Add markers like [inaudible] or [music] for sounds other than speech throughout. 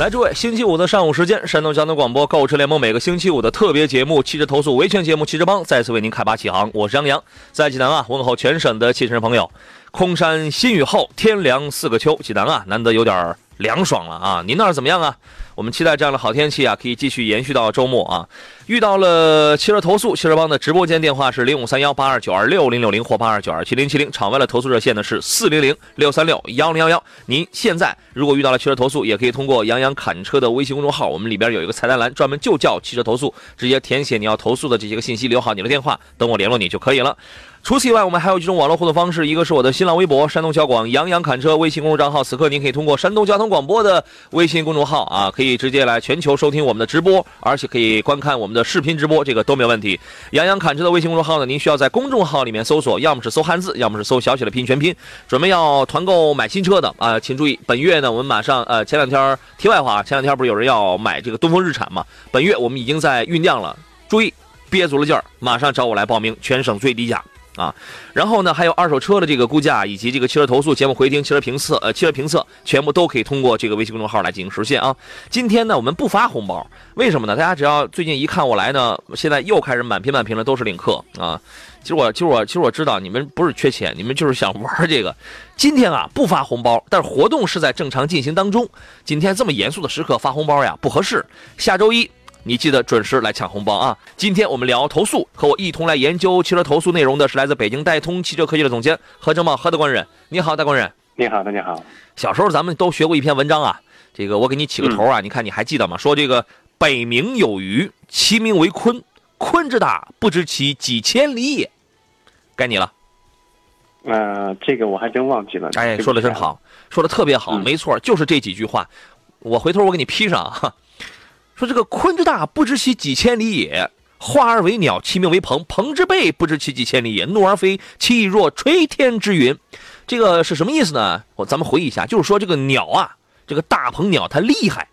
来，诸位，星期五的上午时间，山东交通广播购车联盟每个星期五的特别节目——汽车投诉维权节目《汽车帮》再次为您开拔启航。我是杨洋，在济南啊，问候全省的汽车朋友。空山新雨后，天凉四个秋，济南啊，难得有点凉爽了啊！您那儿怎么样啊？我们期待这样的好天气啊，可以继续延续到周末啊。遇到了汽车投诉，汽车帮的直播间电话是零五三幺八二九二六零六零或八二九二七零七零，场外的投诉热线呢是四零零六三六幺零幺幺。您现在如果遇到了汽车投诉，也可以通过杨洋侃车的微信公众号，我们里边有一个菜单栏，专门就叫汽车投诉，直接填写你要投诉的这些个信息，留好你的电话，等我联络你就可以了。除此以外，我们还有几种网络互动方式，一个是我的新浪微博山东小广杨洋侃车微信公众账号，此刻您可以通过山东交通广播的微信公众号啊，可以直接来全球收听我们的直播，而且可以观看我们的视频直播，这个都没有问题。杨洋侃车的微信公众号呢，您需要在公众号里面搜索，要么是搜汉字，要么是搜小写的拼音全拼。准备要团购买新车的啊，请注意，本月呢，我们马上呃，前两天题外话，前两天不是有人要买这个东风日产嘛？本月我们已经在酝酿了，注意憋足了劲儿，马上找我来报名，全省最低价。啊，然后呢，还有二手车的这个估价，以及这个汽车投诉节目回听、汽车评测，呃，汽车评测全部都可以通过这个微信公众号来进行实现啊。今天呢，我们不发红包，为什么呢？大家只要最近一看我来呢，现在又开始满屏满屏的都是领克啊。其实我，其实我，其实我知道你们不是缺钱，你们就是想玩这个。今天啊，不发红包，但是活动是在正常进行当中。今天这么严肃的时刻发红包呀，不合适。下周一。你记得准时来抢红包啊！今天我们聊投诉，和我一同来研究汽车投诉内容的是来自北京戴通汽车科技的总监何正茂何大官人。你好，大官人。你好，大家好。小时候咱们都学过一篇文章啊，这个我给你起个头啊，你看你还记得吗？说这个北冥有鱼，其名为鲲，鲲之大，不知其几千里也。该你了。呃，这个我还真忘记了。哎，说的真好，说的特别好，没错，就是这几句话。我回头我给你批上啊。说这个鲲之大，不知其几千里也；化而为鸟，其名为鹏。鹏之背，不知其几千里也；怒而飞，其翼若垂天之云。这个是什么意思呢？我咱们回忆一下，就是说这个鸟啊，这个大鹏鸟它厉害，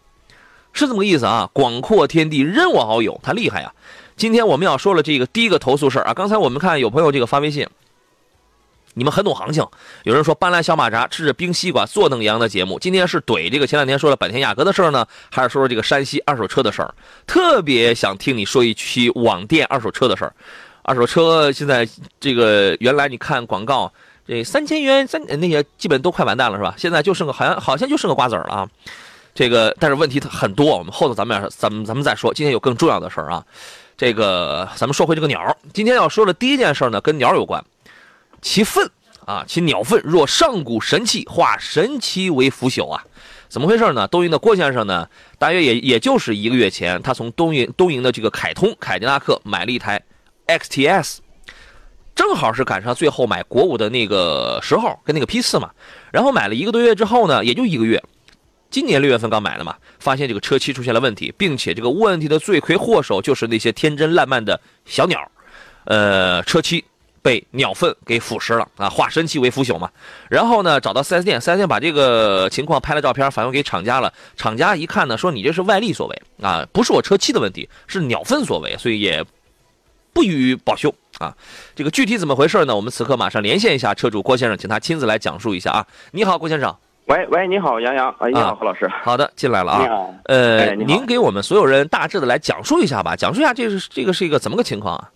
是这么个意思啊。广阔天地任我遨游，它厉害呀。今天我们要说了这个第一个投诉事儿啊。刚才我们看有朋友这个发微信。你们很懂行情，有人说搬来小马扎，吃着冰西瓜，坐等阳的节目。今天是怼这个前两天说了本田雅阁的事儿呢，还是说说这个山西二手车的事儿？特别想听你说一期网店二手车的事儿。二手车现在这个原来你看广告，这三千元三那些基本都快完蛋了是吧？现在就剩个好像好像就剩个瓜子儿了啊。这个但是问题很多，我们后头咱们咱们咱们再说。今天有更重要的事儿啊。这个咱们说回这个鸟，今天要说的第一件事呢，跟鸟有关。其粪啊，其鸟粪若上古神器，化神奇为腐朽啊！怎么回事呢？东营的郭先生呢，大约也也就是一个月前，他从东营东营的这个凯通凯迪拉克买了一台 XTS，正好是赶上最后买国五的那个时候，跟那个批次嘛。然后买了一个多月之后呢，也就一个月，今年六月份刚买的嘛，发现这个车漆出现了问题，并且这个问题的罪魁祸首就是那些天真烂漫的小鸟，呃，车漆。被鸟粪给腐蚀了啊，化神奇为腐朽嘛。然后呢，找到 4S 店，4S 店把这个情况拍了照片，反馈给厂家了。厂家一看呢，说你这是外力所为啊，不是我车漆的问题，是鸟粪所为，所以也不予保修啊。这个具体怎么回事呢？我们此刻马上连线一下车主郭先生，请他亲自来讲述一下啊。你好，郭先生。喂喂，你好，杨洋。哎，你好，何老师。好的，进来了啊。你好。呃，您给我们所有人大致的来讲述一下吧，讲述一下这是这个是一个怎么个情况啊？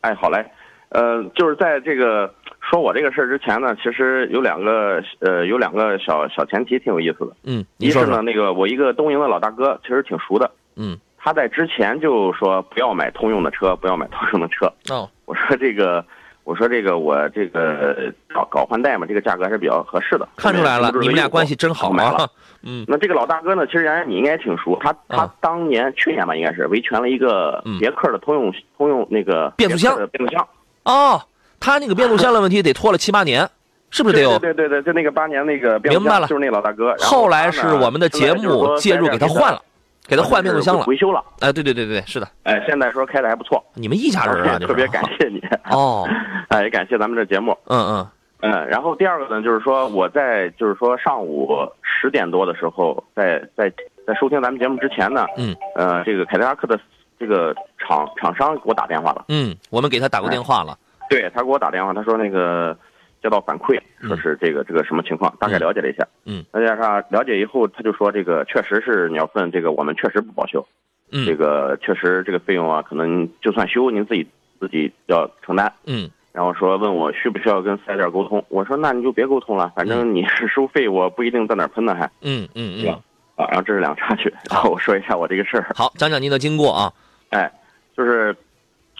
哎，好嘞。呃，就是在这个说我这个事儿之前呢，其实有两个呃，有两个小小前提挺有意思的。嗯，一是呢，那个我一个东营的老大哥，其实挺熟的。嗯，他在之前就说不要买通用的车，不要买通用的车。哦，我说这个，我说这个，我这个搞搞换代嘛，这个价格还是比较合适的。看出来了，你们俩关系真好啊。[laughs] 嗯，那这个老大哥呢，其实原来你应该挺熟，他他当年去年吧，应该是维权了一个别克的通用通用那个变速箱变速箱。哦，他那个变速箱的问题得拖了七八年，是不是得有？对对对对，就那个八年那个变速明白了箱就是那老大哥。然后来是我们的节目介入给他换了，给他换变速箱了。维修了。哎，对对对对，是的。哎，现在说开的还不错。你们一家人啊，特别感谢你。哦，[laughs] 哎，也感谢咱们这节目。嗯嗯嗯，然后第二个呢，就是说我在就是说上午十点多的时候，在在在收听咱们节目之前呢，嗯，呃，这个凯迪拉克的这个厂厂商给我打电话了，嗯，我们给他打过电话了。对他给我打电话，他说那个接到反馈，说是这个这个什么情况，大概了解了一下，嗯，了解上了解以后，他就说这个确实是鸟粪，这个我们确实不保修，嗯，这个确实这个费用啊，可能就算修您自己自己要承担，嗯。然后说问我需不需要跟四 S 店沟通，我说那你就别沟通了，反正你是 [laughs] 收费，我不一定在哪儿喷呢，还嗯嗯嗯？啊，然后这是两个插曲，然后我说一下我这个事儿。好，讲讲您的经过啊。哎，就是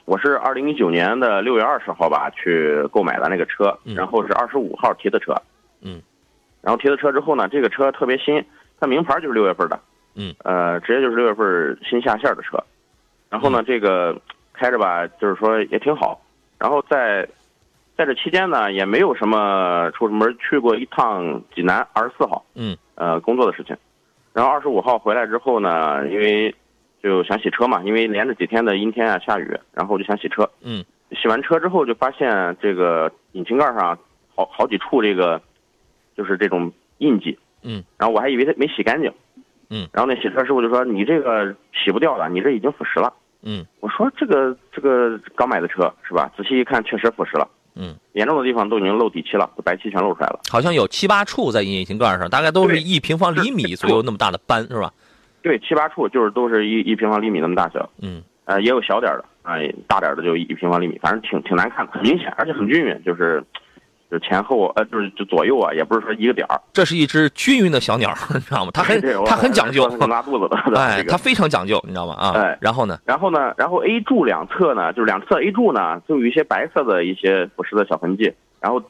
我是二零一九年的六月二十号吧去购买的那个车，嗯然后是二十五号提的车，嗯，然后提的车之后呢，这个车特别新，它名牌就是六月份的，嗯，呃，直接就是六月份新下线的车，然后呢，这个开着吧，就是说也挺好，然后在在这期间呢，也没有什么出什么门，去过一趟济南二十四号，嗯，呃，工作的事情，然后二十五号回来之后呢，因为就想洗车嘛，因为连着几天的阴天啊下雨，然后就想洗车，嗯，洗完车之后就发现这个引擎盖上好好几处这个就是这种印记，嗯，然后我还以为它没洗干净，嗯，然后那洗车师傅就说你这个洗不掉了，你这已经腐蚀了。嗯。我说这个这个刚买的车是吧？仔细一看，确实腐蚀了，嗯，严重的地方都已经漏底漆了，都白漆全露出来了。好像有七八处在引擎盖上，大概都是一平方厘米左右那么大的斑，是吧？对，七八处就是都是一一平方厘米那么大小，嗯呃，也有小点儿的，啊、大点儿的就一平方厘米，反正挺挺难看的，很明显，而且很均匀，就是就是前后呃，就是就左右啊，也不是说一个点儿，这是一只均匀的小鸟，你知道吗？它很它很讲究，很拉肚子的，[laughs] 哎，它非常讲究，你知道吗？啊，哎然后呢？然后呢，然后 A 柱两侧呢，就是两侧 A 柱呢，都有一些白色的一些腐蚀的小痕迹。然后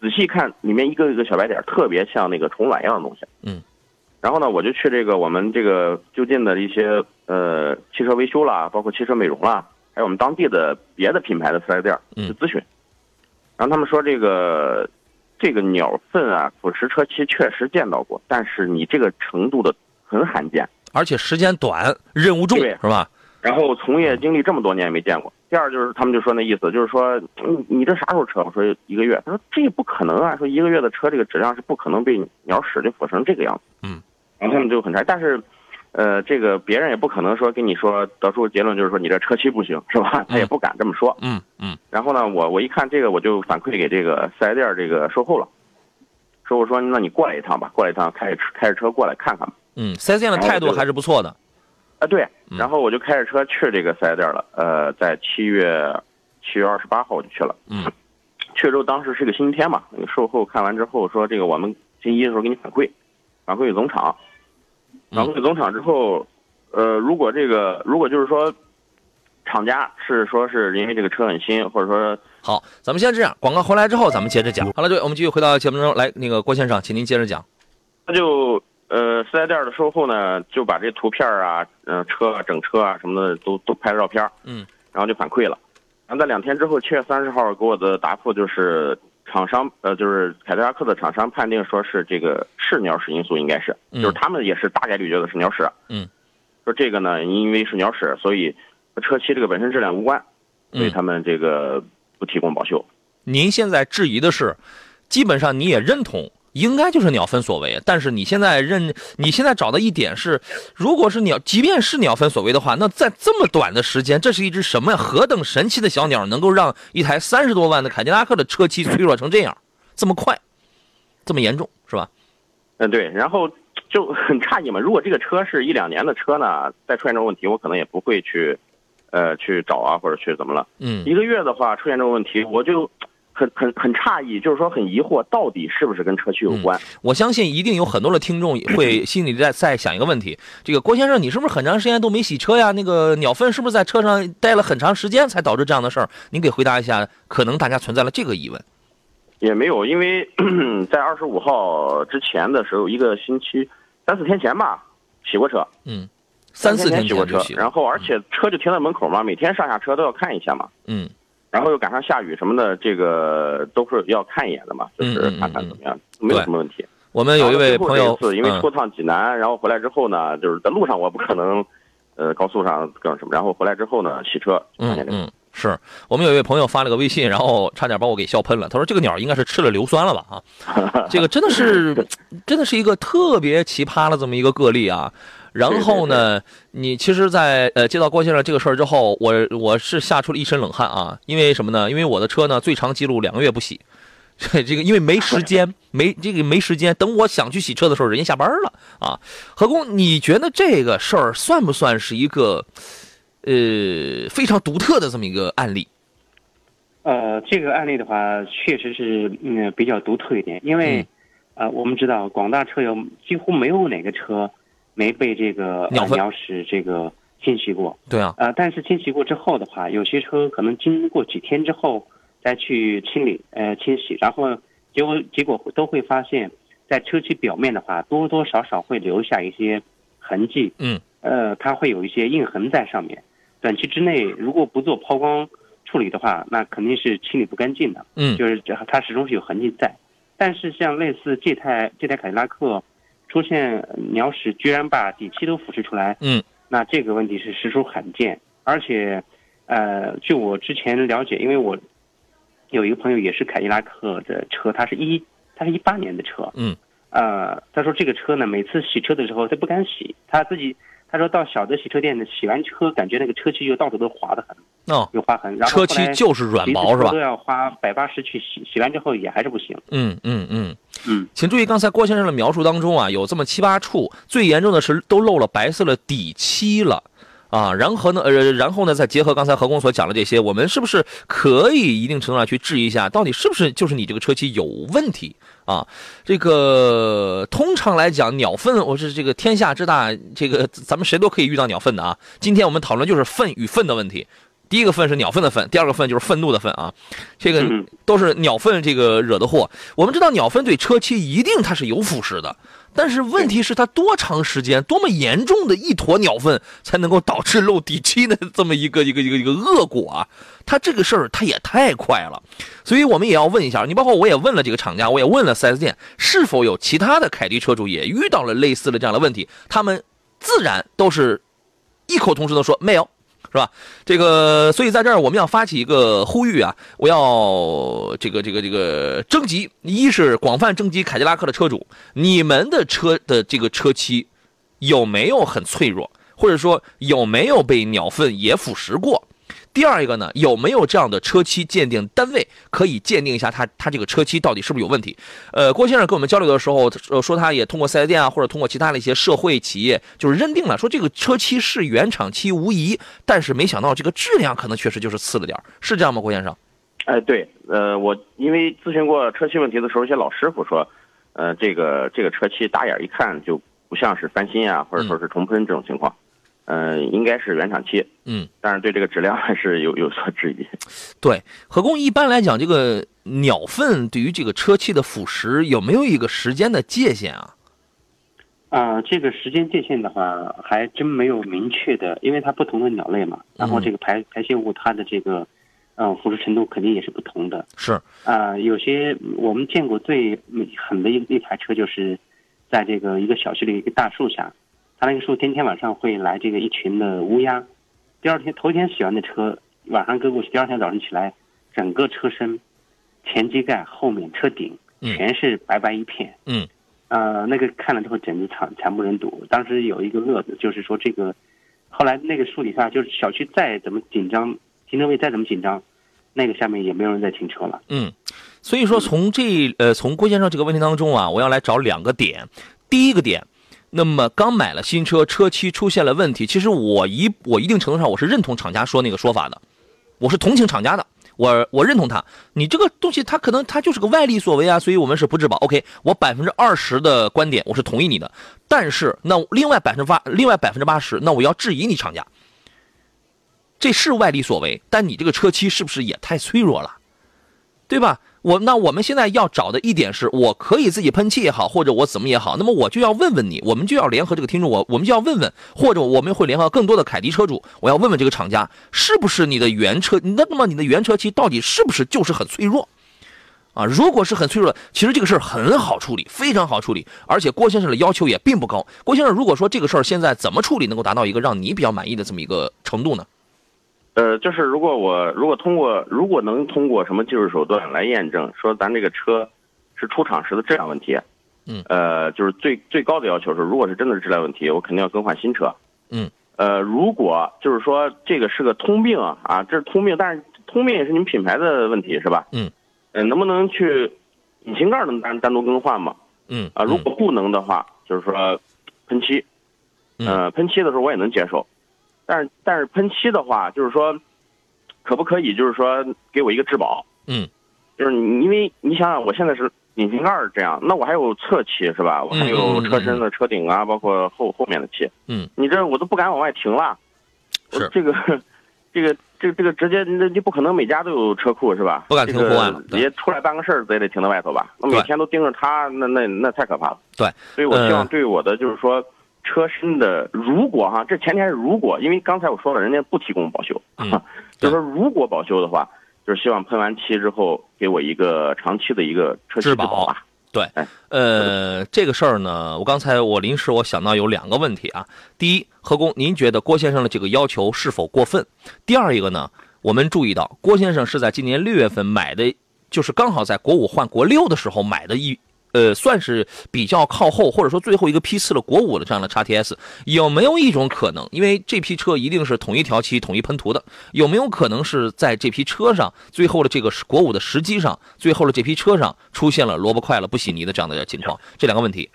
仔细看，里面一个一个小白点，特别像那个虫卵一样的东西。嗯。然后呢，我就去这个我们这个就近的一些呃汽车维修啦，包括汽车美容啦，还有我们当地的别的品牌的四 S 店嗯去咨询。然后他们说这个这个鸟粪啊，腐蚀车漆确实见到过，但是你这个程度的很罕见。而且时间短，任务重，对是吧？然后从业经历这么多年也没见过。第二就是他们就说那意思，就是说，嗯，你这啥时候车？我说一个月。他说这也不可能啊，说一个月的车这个质量是不可能被鸟屎就腐蚀成这个样子。嗯，然后他们就很差，但是，呃，这个别人也不可能说跟你说得出结论就是说你这车漆不行，是吧？他也不敢这么说。嗯嗯然后呢，我我一看这个，我就反馈给这个四 S 店这个售后了，售后说那你过来一趟吧，过来一趟，开开着车过来看看吧。嗯，四 S 店的态度还是不错的。啊，对，嗯然后我就开着车去这个四 S 店了。呃，在七月七月二十八号我就去了。嗯，去之后当时是个星期天嘛，那个售后看完之后说，这个我们星期一的时候给你反馈，反馈给总厂，嗯反馈给总厂之后，呃，如果这个如果就是说，厂家是说是因为这个车很新，或者说好，咱们先这样，广告回来之后咱们接着讲。好了，对，我们继续回到节目中来。那个郭先生，请您接着讲。那就呃四 S 店的售后呢，就把这图片啊，嗯、车啊、整车啊什么的都都拍了照片，嗯，然后就反馈了。然后在两天之后，七月三十号给我的答复就是，厂商呃就是凯迪拉克的厂商判定说是这个是鸟屎因素，应该是，嗯。就是他们也是大概率觉得是鸟屎，嗯，说这个呢因为是鸟屎，所以和车漆这个本身质量无关，所以嗯。他们这个不提供保修。您现在质疑的是，基本上你也认同，应该就是鸟分所为。但是你现在认，你现在找的一点是，如果是鸟，即便是鸟分所为的话，那在这么短的时间，这是一只什么呀？何等神奇的小鸟，能够让一台三十多万的凯迪拉克的车漆脆弱成这样，这么快，这么严重，是吧？嗯，对，然后就很诧异嘛。如果这个车是一两年的车呢，再出现这种问题，我可能也不会去，呃，去找啊，或者去怎么了。嗯一个月的话出现这种问题，我就很很很诧异，就是说很疑惑，到底是不是跟车区有关？我相信一定有很多的听众会 [clears throat] 心里在在想一个问题：这个郭先生，你是不是很长时间都没洗车呀？那个鸟粪是不是在车上待了很长时间才导致这样的事儿？您给回答一下，可能大家存在了这个疑问。也没有，因为 [clears throat] 在二十五号之前的时候，一个星期三四天前吧，洗过车，嗯，三四天洗过车。然后而且车就停在门口嘛，每天上下车都要看一下嘛。嗯然后又赶上下雨什么的，这个都是要看一眼的嘛，就是看看怎么样，没有什么问题。我们有一位朋友，因为出趟济南，然后回来之后呢，就是在路上我不可能，呃，高速上干什么，然后回来之后呢，洗车嗯嗯，是我们有一位朋友发了个微信，然后差点把我给笑喷了。他说这个鸟应该是吃了硫酸了吧？啊，[laughs] 这个真的是，真的是一个特别奇葩的这么一个个例啊。然后呢，你其实，在呃接到郭先生这个事儿之后，我我是吓出了一身冷汗啊。因为什么呢？因为我的车呢，最长记录两个月不洗。[laughs] 这个因为没时间，没这个没时间。等我想去洗车的时候，人家下班了啊。何工，你觉得这个事儿算不算是一个呃非常独特的这么一个案例？呃，这个案例的话，确实是嗯比较独特一点，因为呃我们知道广大车友几乎没有哪个车没被这个鸟鸟屎这个清洗过。对啊。呃，但是清洗过之后的话，有些车可能经过几天之后。再去清理，呃，清洗，然后结果结果都会发现，在车漆表面的话，多多少少会留下一些痕迹，嗯，呃，它会有一些印痕在上面。短期之内如果不做抛光处理的话，那肯定是清理不干净的，嗯，就是它始终是有痕迹在。但是像类似这台这台凯迪拉克出现鸟屎，居然把底漆都腐蚀出来，嗯，那这个问题是实属罕见。而且，呃，据我之前了解，因为我。有一个朋友也是凯迪拉克的车，他是一，他是一八年的车，嗯，呃，他说这个车呢，每次洗车的时候他不敢洗，他自己他说到小的洗车店呢，洗完车感觉那个车漆就到处都划的很，哦，有划痕，然后车漆就是软毛是吧？都要花百八十去洗，洗完之后也还是不行。嗯嗯嗯嗯，请注意刚才郭先生的描述当中啊，有这么七八处，最严重的是都漏了白色的底漆了。啊，然后呢，呃，然后呢，再结合刚才何工所讲的这些，我们是不是可以一定程度上去质疑一下，到底是不是就是你这个车漆有问题啊？这个通常来讲，鸟粪，我是这个天下之大，这个咱们谁都可以遇到鸟粪的啊。今天我们讨论就是粪与粪的问题。第一个粪是鸟粪的粪，第二个粪就是愤怒的粪啊，这个都是鸟粪这个惹的祸。我们知道鸟粪对车漆一定它是有腐蚀的。但是问题是，它多长时间、多么严重的一坨鸟粪才能够导致漏底漆的这么一个一个一个一个恶果啊？它这个事儿它也太快了，所以我们也要问一下你，包括我也问了这个厂家，我也问了 4S 店，是否有其他的凯迪车主也遇到了类似的这样的问题？他们自然都是异口同声的说没有。是吧？这个，所以在这儿我们要发起一个呼吁啊！我要这个、这个、这个征集，一是广泛征集凯迪拉克的车主，你们的车的这个车漆有没有很脆弱，或者说有没有被鸟粪也腐蚀过？第二一个呢，有没有这样的车漆鉴定单位可以鉴定一下它它这个车漆到底是不是有问题？呃，郭先生跟我们交流的时候，呃，说他也通过四 S 店啊，或者通过其他的一些社会企业，就是认定了说这个车漆是原厂漆无疑，但是没想到这个质量可能确实就是次了点是这样吗？郭先生？哎，对，呃，我因为咨询过车漆问题的时候，一些老师傅说，呃，这个这个车漆打眼一看就不像是翻新啊，或者说是重喷这种情况。应该是原厂漆，嗯，但是对这个质量还是有有所质疑。对，何工一般来讲，这个鸟粪对于这个车漆的腐蚀有没有一个时间的界限啊？啊，这个时间界限的话，还真没有明确的，因为它不同的鸟类嘛，然后这个排排泄物它的这个，嗯，腐蚀程度肯定也是不同的。是啊，有些我们见过最狠的一一台车，就是在这个一个小区的一个大树下。他那个树天天晚上会来这个一群的乌鸦，第二天头天洗完的车晚上搁过去，第二天早上起来，整个车身前机盖后面车顶全是白白一片。嗯，呃，那个看了之后简直惨惨不忍睹。当时有一个乐子，就是说这个，后来那个树底下就是小区再怎么紧张，停车位再怎么紧张，那个下面也没有人在停车了。嗯，所以说从这呃从郭先生这个问题当中啊，我要来找两个点，第一个点。那么刚买了新车，车漆出现了问题。其实我一我一定程度上我是认同厂家说那个说法的，我是同情厂家的，我我认同他。你这个东西它可能它就是个外力所为啊，所以我们是不质保。OK，我百分之二十的观点我是同意你的，但是那另外百分之八，另外百分之八十，那我要质疑你厂家。这是外力所为，但你这个车漆是不是也太脆弱了？对吧？我那我们现在要找的一点是，我可以自己喷漆也好，或者我怎么也好，那么我就要问问你，我们就要联合这个听众，我我们就要问问，或者我们会联合更多的凯迪车主，我要问问这个厂家，是不是你的原车，那那么你的原车漆到底是不是就是很脆弱？啊，如果是很脆弱的，其实这个事儿很好处理，非常好处理，而且郭先生的要求也并不高。郭先生，如果说这个事儿现在怎么处理能够达到一个让你比较满意的这么一个程度呢？呃，就是如果我如果通过如果能通过什么技术手段来验证说咱这个车是出厂时的质量问题，嗯，呃，就是最最高的要求是，如果是真的是质量问题，我肯定要更换新车，嗯，呃，如果就是说这个是个通病啊，这是通病，但是通病也是你们品牌的问题是吧？嗯，呃，能不能去引擎盖能单单独更换吗？嗯啊，如果不能的话，就是说喷漆，嗯呃，喷漆的时候我也能接受，但是但是喷漆的话，就是说，可不可以就是说给我一个质保？嗯，就是你因为你想想，我现在是引擎盖这样，那我还有侧漆是吧？我还有车身的车顶啊，包括后后面的漆。嗯，你这我都不敢往外停了。我是这个，这个，这这个直接，那你不可能每家都有车库是吧？不敢停户外了出来办个事儿，咱也得停在外头吧？那对每天都盯着他，那那那太可怕了。对，所以我希望呃对我的就是说。车身的，如果哈，这前提还是如果，因为刚才我说了，人家不提供保修，嗯就是说如果保修的话，就是希望喷完漆之后给我一个长期的一个车漆质保质保吧。对哎，呃，这个事儿呢，我刚才我临时我想到有两个问题啊。第一，何工，您觉得郭先生的这个要求是否过分？第二一个呢，我们注意到郭先生是在今年六月份买的，就是刚好在国五换国六的时候买的一。呃，算是比较靠后，或者说最后一个批次的国五的这样的叉 T S，有没有一种可能？因为这批车一定是统一调漆、统一喷涂的，有没有可能是在这批车上最后的这个国五的时机上，最后的这批车上出现了萝卜快了不洗泥的这样的情况？这两个问题。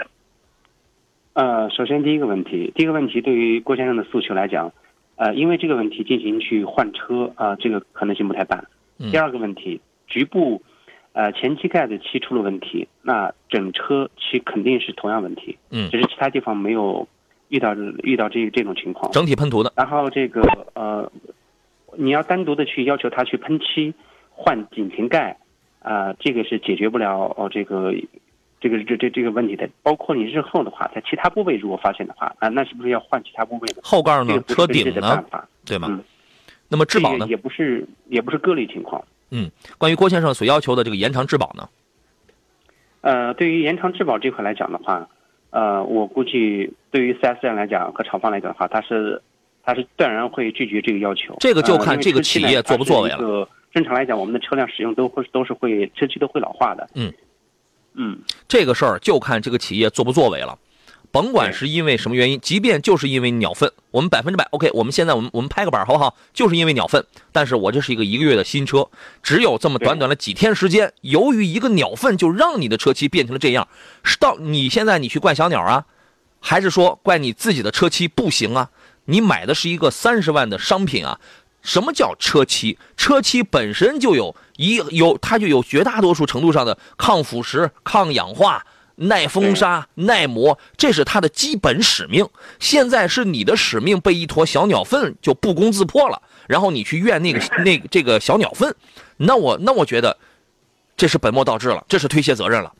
呃，首先第一个问题，第一个问题对于郭先生的诉求来讲，呃，因为这个问题进行去换车啊、这个可能性不太大。嗯第二个问题，局部呃前机盖的漆出了问题，那整车漆肯定是同样问题，嗯只是其他地方没有遇到遇到这这种情况。整体喷涂的，然后这个呃，你要单独的去要求他去喷漆、换引擎盖，啊、这个是解决不了哦这个这个这这这个问题的。包括你日后的话，在其他部位如果发现的话，啊、那是不是要换其他部位的？后盖呢车顶呢对吗嗯？那么质保呢？也不是也不是个例情况。关于郭先生所要求的这个延长质保呢？呃，对于延长质保这块来讲的话，呃，我估计对于 4S 店来讲和厂方来讲的话，他是他是断然会拒绝这个要求。这个就看这个企业作不作为了正常来讲，我们的车辆使用都会都是会车漆都会老化的。嗯嗯，这个事儿就看这个企业作不作为了。甭管是因为什么原因，即便就是因为鸟粪，我们百分之百 OK。我们现在我们我们拍个板好不好？就是因为鸟粪，但是我这是一个一个月的新车，只有这么短短的几天时间，由于一个鸟粪就让你的车漆变成了这样，是到你现在你去怪小鸟啊，还是说怪你自己的车漆不行啊？你买的是一个三十万的商品啊，什么叫车漆？车漆本身就有一有它就有绝大多数程度上的抗腐蚀、抗氧化、耐风沙、耐磨，这是它的基本使命。现在是你的使命被一坨小鸟粪就不攻自破了，然后你去怨那个那个这个小鸟粪，那我那我觉得这是本末倒置了，这是推卸责任了。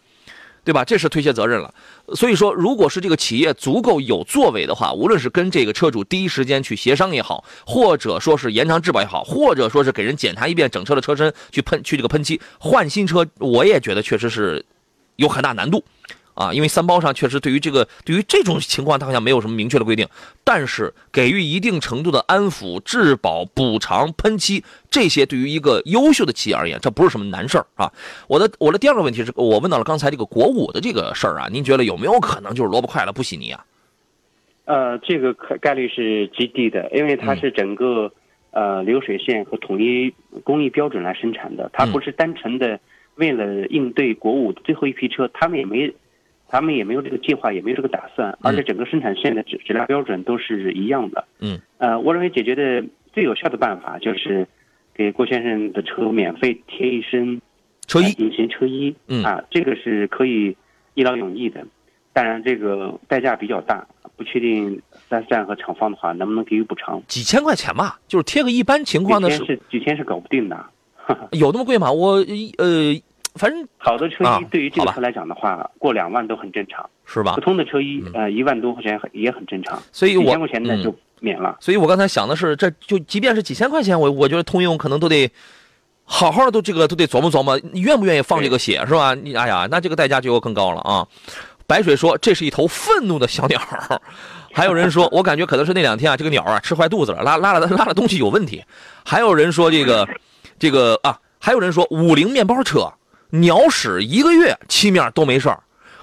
对吧？这是推卸责任了。所以说，如果是这个企业足够有作为的话，无论是跟这个车主第一时间去协商也好，或者说是延长质保也好，或者说是给人检查一遍整车的车身去喷去这个喷漆换新车，我也觉得确实是有很大难度。啊，因为三包上确实对于这个对于这种情况，它好像没有什么明确的规定，但是给予一定程度的安抚、质保、补偿、喷漆这些，对于一个优秀的企业而言，这不是什么难事儿啊。我的我的第二个问题是我问到了刚才这个国五的这个事儿啊，您觉得有没有可能就是萝卜快了不洗泥啊？呃，这个可概率是极低的，因为它嗯是整个、呃流水线和统一工艺标准来生产的，它嗯不是单纯的为了应对国五的最后一批车，他们也没。他们也没有这个计划，也没有这个打算，而且整个生产线的质质量标准都是一样的。嗯，呃，我认为解决的最有效的办法就是给郭先生的车免费贴一身车衣。呃隐形车衣，嗯。啊，这个是可以一劳永逸的，当然这个代价比较大，不确定四 S 站和厂方的话能不能给予补偿。几千块钱吧，就是贴个一般情况的是几天是几天是搞不定的，[laughs] 有那么贵吗？我呃，反正好的车啊衣对于这个车来讲的话，过两万都很正常。是吧普？通的车衣，呃，一万多块钱也很正常。所以我几千块钱的嗯就免了。所以我刚才想的是，这就即便是几千块钱，我我觉得通用可能都得好好的都这个都得琢磨琢磨，你愿不愿意放这个血是吧？你哎呀，那这个代价就要更高了啊！白水说这是一头愤怒的小鸟，还有人说我感觉可能是那两天啊这个鸟啊吃坏肚子了，拉拉了拉了东西有问题，还有人说这个这个啊，还有人说五菱面包车鸟屎一个月漆面都没事儿。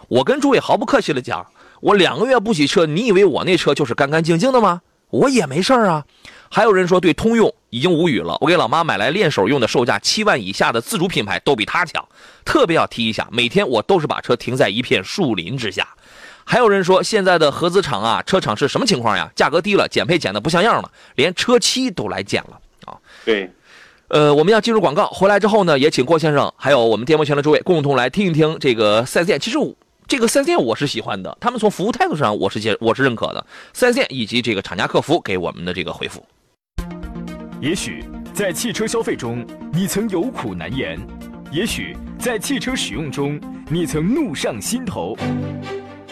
我跟诸位毫不客气的讲，我两个月不洗车，你以为我那车就是干干净净的吗？我也没事儿啊。还有人说对通用已经无语了，我给老妈买来练手用的，售价七万以下的自主品牌都比它强。特别要提一下，每天我都是把车停在一片树林之下。还有人说现在的合资厂啊，车厂是什么情况呀？价格低了，减配减的不像样了，连车漆都来减了啊。对，呃，我们要进入广告，回来之后呢，也请郭先生还有我们电波前的诸位共同来听一听这个4 S 店。其实这个4 S 店我是喜欢的，他们从服务态度上我是接我是认可的。4 S 店以及这个厂家客服给我们的这个回复。也许在汽车消费中，你曾有苦难言；也许在汽车使用中，你曾怒上心头。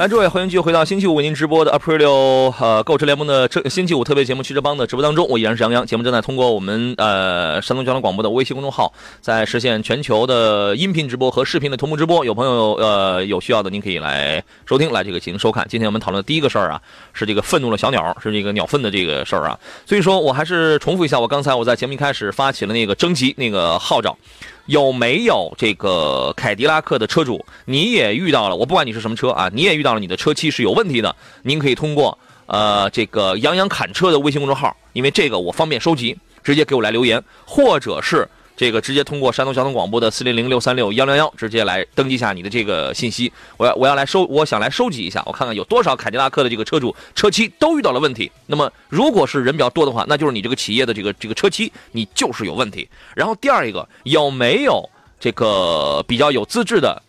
来，诸位，欢迎继续回到星期五为您直播的 Aprilio 呃购车联盟的这星期五特别节目《汽车帮》的直播当中，我依然是杨洋。节目正在通过我们呃山东交通广播的微信公众号，在实现全球的音频直播和视频的同步直播。有朋友呃有需要的，您可以来收听，来这个进行收看。今天我们讨论的第一个事儿啊，是这个愤怒的小鸟，是这个鸟粪的这个事儿啊。所以说我还是重复一下，我刚才我在节目一开始发起了那个征集那个号召。有没有这个凯迪拉克的车主，你也遇到了？我不管你是什么车啊，你也遇到了你的车漆是有问题的，您可以通过呃这个杨洋侃车的微信公众号，因为这个我方便收集，直接给我来留言，或者是这个直接通过山东交通广播的四零零六三六幺零幺直接来登记下你的这个信息。我要我要来收，我想来收集一下，我看看有多少凯迪拉克的这个车主车漆都遇到了问题。那么如果是人比较多的话，那就是你这个企业的这个这个车漆你就是有问题。然后第二一个有没有这个比较有资质的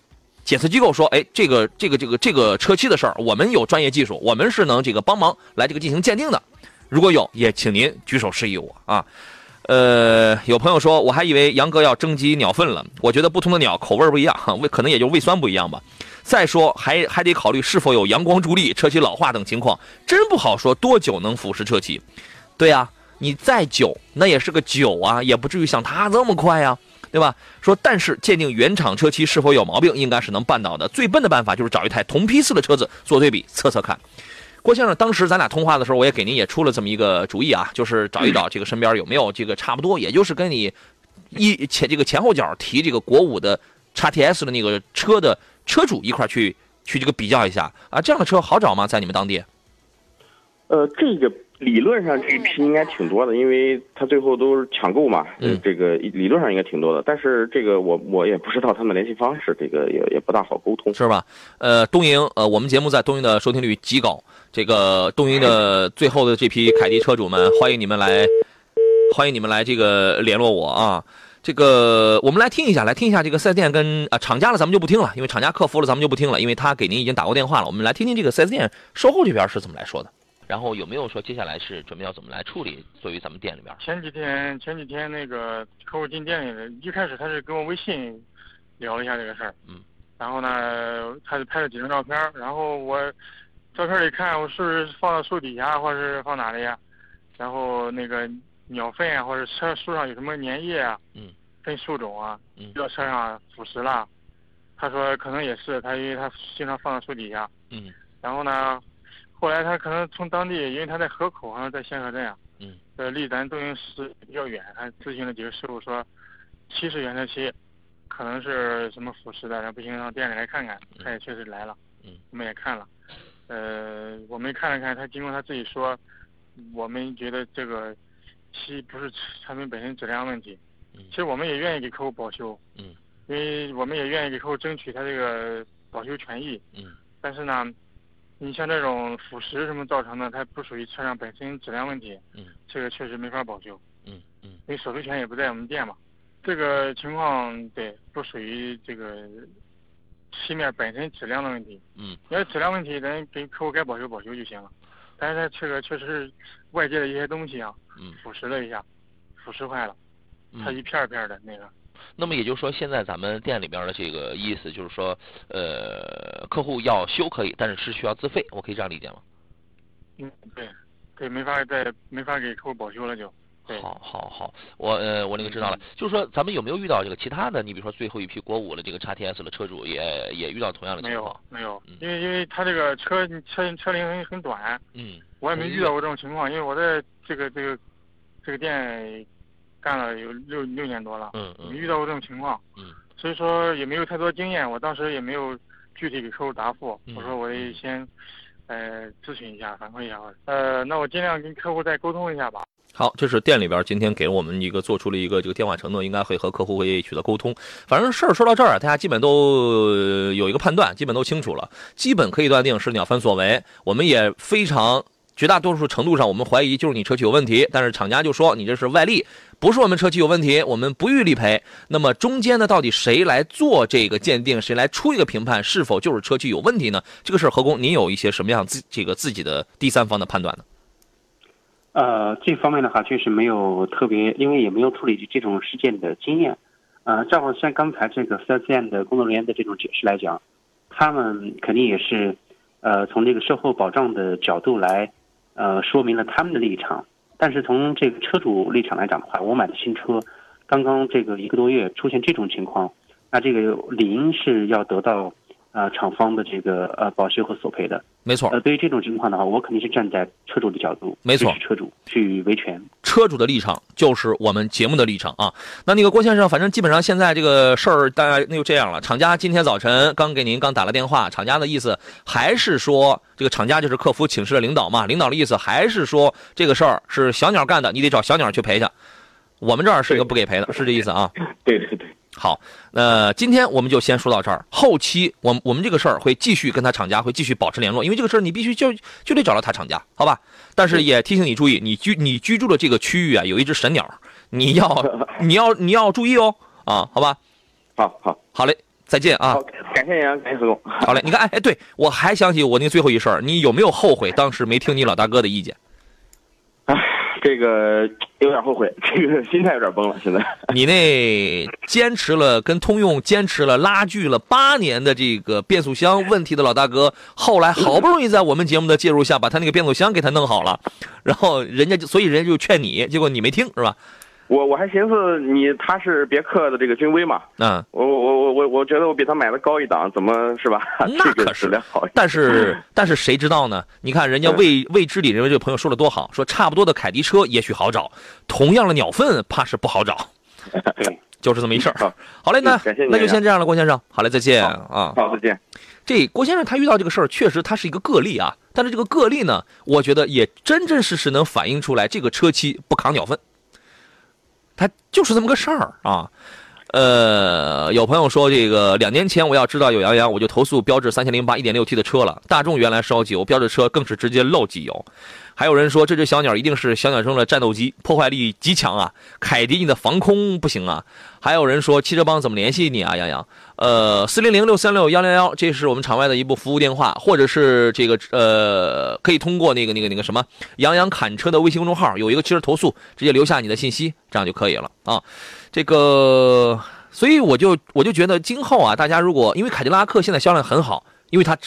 检测机构说，哎，这个这个这个这个车漆的事儿，我们有专业技术，我们是能这个帮忙来这个进行鉴定的。如果有，也请您举手示意我啊。呃，有朋友说，我还以为杨哥要征集鸟粪了。我觉得不同的鸟口味不一样，胃可能也就胃酸不一样吧。再说，还还得考虑是否有阳光助力、车漆老化等情况，真不好说多久能腐蚀车漆。对呀、你再久，那也是个久啊，也不至于像它这么快呀、对吧？说，但是鉴定原厂车漆是否有毛病，应该是能办到的。最笨的办法就是找一台同批次的车子做对比，测测看。郭先生，当时咱俩通话的时候，我也给您也出了这么一个主意啊，就是找一找这个身边有没有这个差不多，也就是跟你一前这个前后脚提这个国五的叉 T S 的那个车的车主一块去去这个比较一下啊，这样的车好找吗？在你们当地？呃，这个理论上这一批应该挺多的，因为他最后都是抢购嘛，嗯呃这个理论上应该挺多的。但是这个我我也不知道他们联系方式，这个也也不大好沟通。是吧？呃，东营，呃，我们节目在东营的收听率极高。这个东营的最后的这批凯迪车主们，欢迎你们来，欢迎你们来这个联络我啊。这个我们来听一下，来听一下这个四 S 店跟啊厂家了，咱们就不听了，因为厂家客服了，咱们就不听了，因为他给您已经打过电话了。我们来听听这个四 S 店售后这边是怎么来说的，然后有没有说接下来是准备要怎么来处理，作为咱们店里边。前几天前几天那个客户进店里了，一开始他是跟我微信聊了一下这个事儿，嗯，然后呢，他就拍了几张照片，然后我照片里看我是不是放到树底下，或者是放哪里呀？然后那个鸟粪啊，或者车树上有什么粘液啊，嗯，跟树种啊，嗯掉车上腐蚀了。他说可能也是他，因为他经常放到树底下。嗯然后呢，后来他可能从当地，因为他在河口，好像在仙河镇啊，嗯，呃，离咱东营市比较远，他咨询了几个师傅说，七是原车漆，可能是什么腐蚀的，然后不行让店里来看看，他也确实来了，嗯，我们也看了，呃，我们看了看，他经过他自己说，我们觉得这个漆不是产品本身质量问题，嗯。其实我们也愿意给客户保修，嗯，因为我们也愿意给客户争取他这个保修权益，嗯。但是呢，你像这种腐蚀什么造成的，它不属于车辆本身质量问题，嗯，这个确实没法保修，嗯嗯因为手续权也不在我们店嘛。这个情况对不属于这个漆面本身质量的问题，嗯，要是质量问题，咱给客户该保修保修就行了。但是它这个确实是外界的一些东西啊，嗯腐蚀了一下，腐蚀坏了，它一嗯。片儿一片儿的那个。那么也就是说，现在咱们店里边的这个意思就是说，呃，客户要修可以，但是是需要自费，我可以这样理解吗？嗯，对，对，没法再没法给客户保修了就。对好，好，好，我呃，我那个知道了，就是说咱们有没有遇到这个其他的？你比如说最后一批国五的这个叉 T S 的车主也也遇到同样的情况？没有没有，因为因为他这个车车车龄很很短，嗯我也没遇到过这种情况，因为我在这个这个这个店干了有六六年多了，嗯嗯没遇到过这种情况，嗯所以说也没有太多经验，我当时也没有具体给客户答复，嗯我说我得先呃咨询一下反馈一下，呃，那我尽量跟客户再沟通一下吧。好，这是店里边今天给我们一个做出了一个这个电话承诺，应该会和客户会取得沟通。反正事儿说到这儿啊，大家基本都呃有一个判断，基本都清楚了，基本可以断定是鸟粪所为。我们也非常绝大多数程度上，我们怀疑就是你车漆有问题，但是厂家就说你这是外力，不是我们车漆有问题，我们不予理赔。那么中间呢，到底谁来做这个鉴定，谁来出一个评判，是否就是车漆有问题呢？这个事儿，何工，您有一些什么样自这个自己的第三方的判断呢？呃，这方面的话确实没有特别，因为也没有处理这种事件的经验。呃，照像刚才这个四 S 店的工作人员的这种解释来讲，他们肯定也是，呃，从这个售后保障的角度来，呃，说明了他们的立场。但是从这个车主立场来讲的话，我买的新车，刚刚这个一个多月出现这种情况，那这个理应是要得到呃厂方的这个呃保修和索赔的。没错，呃，对于这种情况的话，我肯定是站在车主的角度，没错车主去维权。车主的立场就是我们节目的立场啊。那那个郭先生，反正基本上现在这个事儿，大概那就这样了。厂家今天早晨刚给您刚打了电话，厂家的意思还是说，这个厂家就是客服请示了领导嘛，领导的意思还是说这个事儿是小鸟干的，你得找小鸟去赔去。我们这儿是一个不给赔的，是这意思啊。对对对，好，那今天我们就先说到这儿。后期我们我们这个事儿会继续跟他厂家会继续保持联络，因为这个事儿你必须就就得找到他厂家，好吧？但是也提醒你注意，你居你居住的这个区域啊，有一只神鸟，你要 [laughs] 你要你要注意哦啊，好吧？好好好嘞，再见啊好，，感谢您啊，感谢何总。好嘞。你看，哎哎，对我还想起我那最后一事儿，你有没有后悔当时没听你老大哥的意见？这个有点后悔，[laughs] 这个心态有点崩了，现在。[laughs] 你那坚持了跟通用坚持了拉锯了八年的这个变速箱问题的老大哥，后来好不容易在我们节目的介入下，把他那个变速箱给他弄好了，然后人家就所以人家就劝你，结果你没听是吧？我我还寻思你他是别克的这个君威嘛，嗯，我我我我我觉得我比他买的高一档，怎么是吧？那 [laughs] 可是。但是但是谁知道呢？你看人家魏魏知理认为这个朋友说的多好，说差不多的凯迪车也许好找，同样的鸟粪怕是不好找，[laughs] 对，就是这么一事儿好。嘞，那那就先这样了，郭先生。好嘞，再见啊。好，再见。这郭先生他遇到这个事儿，确实他是一个个例啊。但是这个个例呢，我觉得也真真实实能反映出来，这个车漆不扛鸟粪，他就是这么个事儿啊。呃，有朋友说这个两年前我要知道有杨洋，我就投诉标致三千零八一点六 T 的车了。大众原来烧机油，标致车更是直接漏机油。还有人说这只小鸟一定是小鸟中的战斗机，破坏力极强啊！凯迪你的防空不行啊！还有人说汽车帮怎么联系你啊，杨洋？呃，四零零六三六幺零幺，这是我们场外的一部服务电话，或者是这个呃，可以通过那个那个那个什么杨洋砍车的微信公众号，有一个汽车投诉，直接留下你的信息，这样就可以了啊。这个，所以我就我就觉得今后啊，大家如果因为凯迪拉克现在销量很好，因为它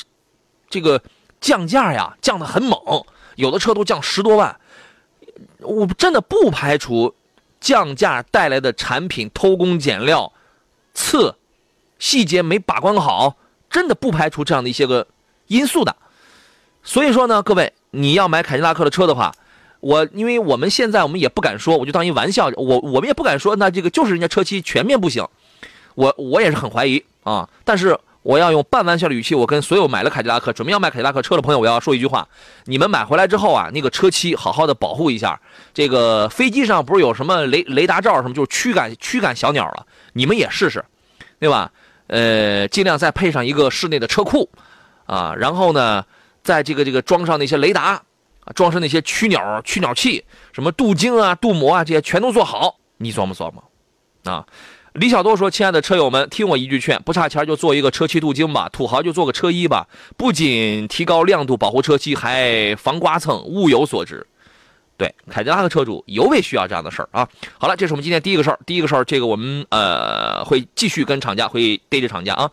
这个降价呀降得很猛，有的车都降十多万，我真的不排除降价带来的产品偷工减料、次细节没把关好，真的不排除这样的一些个因素的。所以说呢，各位，你要买凯迪拉克的车的话，我因为我们现在我们也不敢说，我就当一玩笑，我我们也不敢说，那这个就是人家车漆全面不行，我我也是很怀疑啊。但是我要用半玩笑的语气，我跟所有买了凯迪拉克、准备要买凯迪拉克车的朋友，我要说一句话：你们买回来之后啊，那个车漆好好的保护一下。这个飞机上不是有什么雷雷达罩什么，就是驱赶驱赶小鸟了，你们也试试，对吧？呃，尽量再配上一个室内的车库，啊，然后呢，在这个这个装上那些雷达，装上那些驱鸟驱鸟器，什么镀晶啊、镀膜啊，这些全都做好，你琢磨琢磨，啊。李小多说：“亲爱的车友们，听我一句劝，不差钱就做一个车漆镀金吧，土豪就做个车衣吧，不仅提高亮度，保护车漆，还防刮蹭，物有所值。”对，凯迪拉克车主尤为需要这样的事儿啊。好了，这是我们今天第一个事儿，第一个事儿，这个我们呃会继续跟厂家会逮着厂家啊。